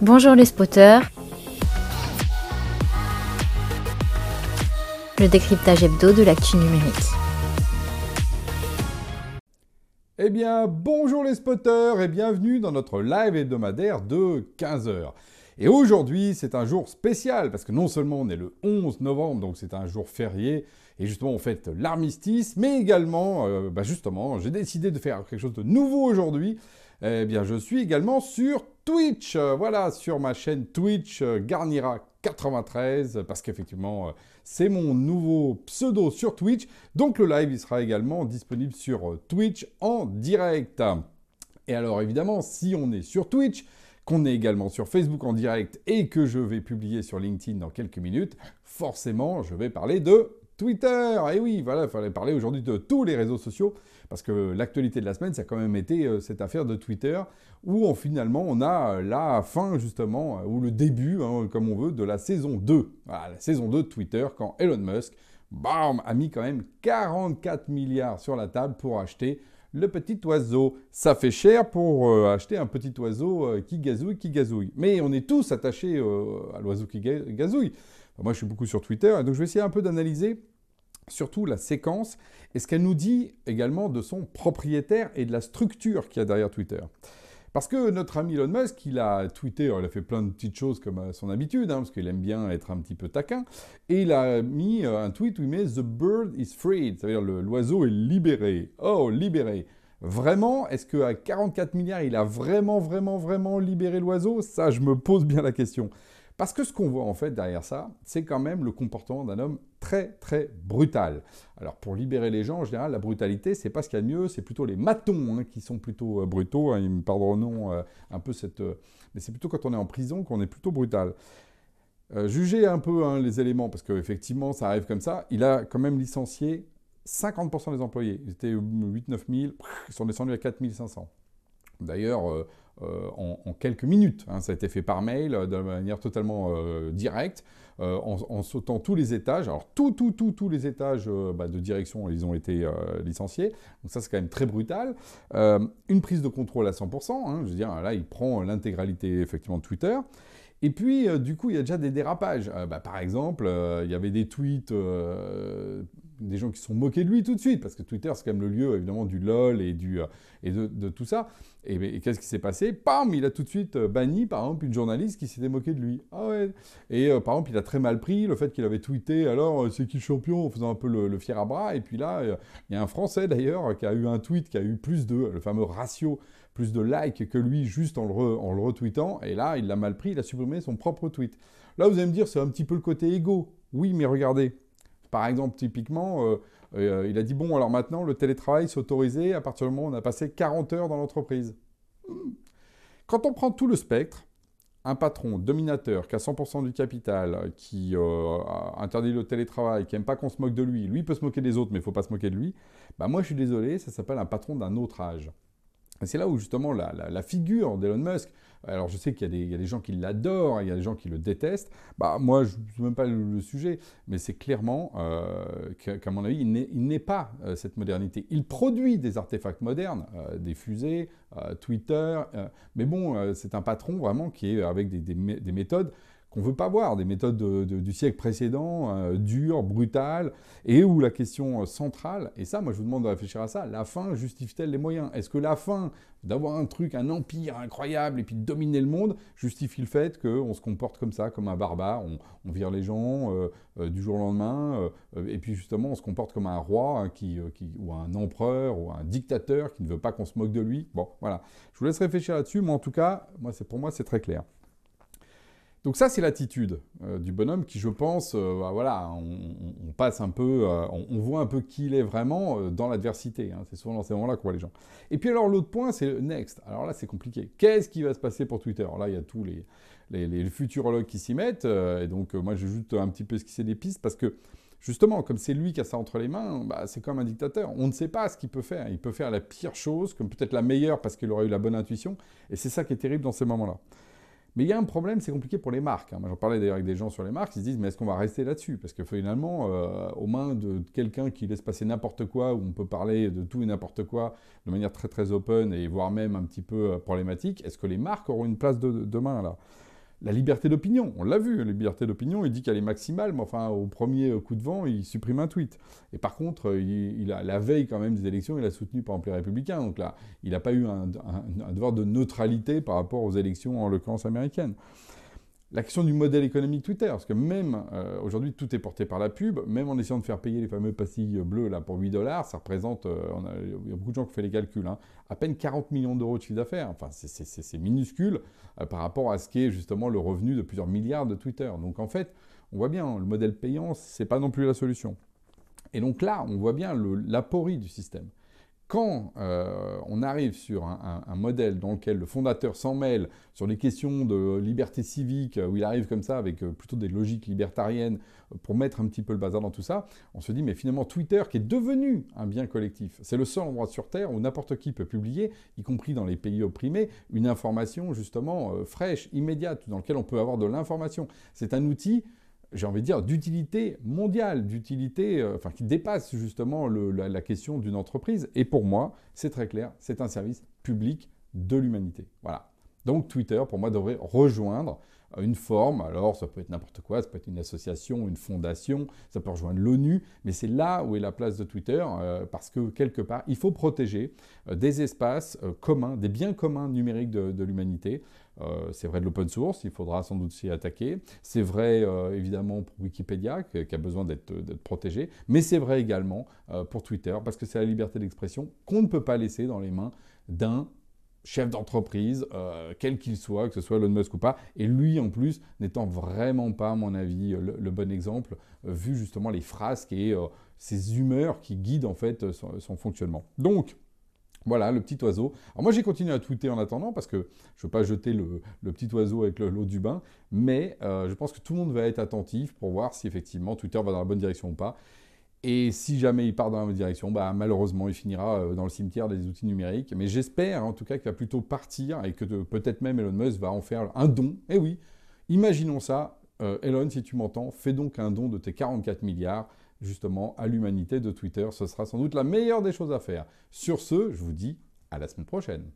Bonjour les spotters. Le décryptage hebdo de l'actu numérique. Eh bien, bonjour les spotters et bienvenue dans notre live hebdomadaire de 15h. Et aujourd'hui, c'est un jour spécial parce que non seulement on est le 11 novembre, donc c'est un jour férié, et justement on fête l'armistice, mais également, euh, bah justement, j'ai décidé de faire quelque chose de nouveau aujourd'hui. Eh bien, je suis également sur Twitch, euh, voilà, sur ma chaîne Twitch euh, Garnira 93, parce qu'effectivement, c'est mon nouveau pseudo sur Twitch. Donc le live, il sera également disponible sur Twitch en direct. Et alors évidemment, si on est sur Twitch, qu'on est également sur Facebook en direct et que je vais publier sur LinkedIn dans quelques minutes, forcément, je vais parler de Twitter. Et oui, voilà, il fallait parler aujourd'hui de tous les réseaux sociaux, parce que l'actualité de la semaine, ça a quand même été euh, cette affaire de Twitter, où finalement on a euh, la fin justement, euh, ou le début, hein, comme on veut, de la saison 2. Voilà, la saison 2 de Twitter, quand Elon Musk, bam, a mis quand même 44 milliards sur la table pour acheter le petit oiseau. Ça fait cher pour acheter un petit oiseau qui gazouille, qui gazouille. Mais on est tous attachés à l'oiseau qui gazouille. Moi, je suis beaucoup sur Twitter, donc je vais essayer un peu d'analyser surtout la séquence et ce qu'elle nous dit également de son propriétaire et de la structure qu'il y a derrière Twitter. Parce que notre ami Elon Musk, il a tweeté, il a fait plein de petites choses comme à son habitude, hein, parce qu'il aime bien être un petit peu taquin, et il a mis euh, un tweet où il met The bird is freed, c'est-à-dire l'oiseau est libéré. Oh, libéré. Vraiment, est-ce qu'à 44 milliards, il a vraiment, vraiment, vraiment libéré l'oiseau? Ça, je me pose bien la question. Parce que ce qu'on voit en fait derrière ça, c'est quand même le comportement d'un homme très très brutal. Alors pour libérer les gens, en général, la brutalité, c'est pas ce qu'il y a de mieux, c'est plutôt les matons hein, qui sont plutôt euh, brutaux. Hein, ils me pardonneront euh, un peu cette... Euh, mais c'est plutôt quand on est en prison qu'on est plutôt brutal. jugez un peu hein, les éléments, parce qu'effectivement, ça arrive comme ça. Il a quand même licencié 50% des employés. Ils étaient 8-9 000, ils sont descendus à 4 500. D'ailleurs, euh, en, quelques minutes. Hein. Ça a été fait par mail, euh, de manière totalement euh, directe, en, sautant tous les étages. Alors, tout, tout, tous les étages bah, de direction, ils ont été licenciés. Donc ça, c'est quand même très brutal. une prise de contrôle à 100%. Hein. je veux dire, là, il prend l'intégralité, effectivement, de Twitter. Et puis, du coup, il y a déjà des dérapages. Bah, par exemple, il y avait des tweets des gens qui sont moqués de lui tout de suite, parce que Twitter, c'est quand même le lieu, évidemment, du LOL et, du, euh, et de, tout ça. Et, qu'est-ce qui s'est passé? Pam Il a tout de suite euh, banni, par exemple, une journaliste qui s'était moquée de lui. Ah ouais Et euh, par exemple, il a très mal pris le fait qu'il avait tweeté, alors, c'est qui le champion? En faisant un peu le, fier à bras. Et puis là, il y a un Français, d'ailleurs, qui a eu un tweet qui a eu plus de, le fameux ratio, plus de likes que lui, juste en le, en le retweetant. Et là, il l'a mal pris, il a supprimé son propre tweet. Là, vous allez me dire, c'est un petit peu le côté égo. Oui, mais regardez, par exemple, typiquement, euh, euh, il a dit, bon, alors maintenant, le télétravail s'est autorisé à partir du moment où on a passé 40 heures dans l'entreprise. Quand on prend tout le spectre, un patron dominateur qui a 100% du capital, qui euh, interdit le télétravail, qui n'aime pas qu'on se moque de lui, lui peut se moquer des autres, mais il ne faut pas se moquer de lui, bah moi je suis désolé, ça s'appelle un patron d'un autre âge. C'est là où justement la, figure d'Elon Musk, alors je sais qu'il y, a des gens qui l'adorent, il y a des gens qui le détestent, bah moi je ne sais même pas le, sujet, mais c'est clairement euh, qu'à mon avis il n'est pas euh, cette modernité. Il produit des artefacts modernes, euh, des fusées, Twitter, mais bon c'est un patron vraiment qui est avec des méthodes qu'on ne veut pas voir, des méthodes du siècle précédent, euh, dures, brutales, et où la question euh, centrale, et ça, moi je vous demande de réfléchir à ça, la fin justifie-t-elle les moyens? Est-ce que la fin d'avoir un truc, un empire incroyable, et puis de dominer le monde, justifie le fait qu'on se comporte comme ça, comme un barbare, on, vire les gens euh, du jour au lendemain, et puis justement on se comporte comme un roi hein, qui, ou un empereur, ou un dictateur qui ne veut pas qu'on se moque de lui? Bon, voilà. Je vous laisse réfléchir là-dessus, mais en tout cas, moi, pour moi c'est très clair. Donc ça, c'est l'attitude euh, du bonhomme qui, je pense, euh, bah, voilà, on, passe un peu, euh, on, voit un peu qui il est vraiment dans l'adversité. Hein. c'est souvent dans ces moments-là qu'on voit les gens. Et puis alors l'autre point, c'est le next. Alors là, c'est compliqué. Qu'est-ce qui va se passer pour Twitter? Là, il y a tous les, les, futurologues qui s'y mettent. et donc moi, je juste un petit peu esquisser des pistes parce que justement, comme c'est lui qui a ça entre les mains, bah, c'est comme un dictateur. On ne sait pas ce qu'il peut faire. Il peut faire la pire chose, comme peut-être la meilleure parce qu'il aurait eu la bonne intuition. Et c'est ça qui est terrible dans ces moments-là. Mais il y a un problème, c'est compliqué pour les marques. Hein. J'en parlais d'ailleurs avec des gens sur les marques, ils se disent, mais est-ce qu'on va rester là-dessus? Parce que finalement, euh, aux mains de quelqu'un qui laisse passer n'importe quoi, où on peut parler de tout et n'importe quoi de manière très très open et voire même un petit peu euh, problématique, est-ce que les marques auront une place de, demain là? La liberté d'opinion, on l'a vu, la liberté d'opinion, il dit qu'elle est maximale, mais enfin, au premier coup de vent, il supprime un tweet. Et par contre, il, a, la veille quand même des élections, il a soutenu par exemple les républicains. Donc là, il n'a pas eu un, devoir de neutralité par rapport aux élections, en l'occurrence américaines. La question du modèle économique Twitter, parce que même euh, aujourd'hui tout est porté par la pub, même en essayant de faire payer les fameux pastilles bleues là pour 8 dollars, ça représente, euh, il y a beaucoup de gens qui ont fait les calculs, hein, à peine 40 millions d'euros de chiffre d'affaires. Enfin, c'est minuscule euh, par rapport à ce qui est justement le revenu de plusieurs milliards de Twitter. Donc en fait, on voit bien, le modèle payant, c'est pas non plus la solution. Et donc là, on voit bien l'aporie du système. Quand euh, on arrive sur un, modèle dans lequel le fondateur s'en mêle sur les questions de liberté civique, où il arrive comme ça avec euh, plutôt des logiques libertariennes pour mettre un petit peu le bazar dans tout ça, on se dit mais finalement Twitter qui est devenu un bien collectif, c'est le seul endroit sur Terre où n'importe qui peut publier, y compris dans les pays opprimés, une information justement euh, fraîche, immédiate, dans lequel on peut avoir de l'information. C'est un outil j'ai envie de dire, d'utilité mondiale, d'utilité, euh, qui dépasse justement la, question d'une entreprise. Et pour moi, c'est très clair, c'est un service public de l'humanité. Voilà. Donc Twitter, pour moi, devrait rejoindre euh, une forme, alors ça peut être n'importe quoi, ça peut être une association, une fondation, ça peut rejoindre l'ONU, mais c'est là où est la place de Twitter, euh, parce que quelque part, il faut protéger des espaces communs, des biens communs numériques de l'humanité. Euh, c'est vrai de l'open source, il faudra sans doute s'y attaquer. C'est vrai euh, évidemment pour Wikipédia, qui, a besoin d'être protégé. Mais c'est vrai également euh, pour Twitter, parce que c'est la liberté d'expression qu'on ne peut pas laisser dans les mains d'un chef d'entreprise, quel qu'il soit, que ce soit Elon Musk ou pas, et lui en plus n'étant vraiment pas, à mon avis, le, bon exemple, vu justement les frasques et ses humeurs qui guident en fait son, son fonctionnement. Donc, voilà, le petit oiseau. Alors moi j'ai continué à tweeter en attendant parce que je ne veux pas jeter le, petit oiseau avec l'eau du bain, mais euh, je pense que tout le monde va être attentif pour voir si effectivement Twitter va dans la bonne direction ou pas. Et si jamais il part dans la bonne direction, bah, malheureusement il finira euh, dans le cimetière des outils numériques. Mais j'espère en tout cas qu'il va plutôt partir et que peut-être même Elon Musk va en faire un don. Eh oui, imaginons ça. Euh, Elon, si tu m'entends, fais donc un don de tes 44 milliards justement à l'humanité de Twitter. Ce sera sans doute la meilleure des choses à faire. Sur ce, je vous dis à la semaine prochaine.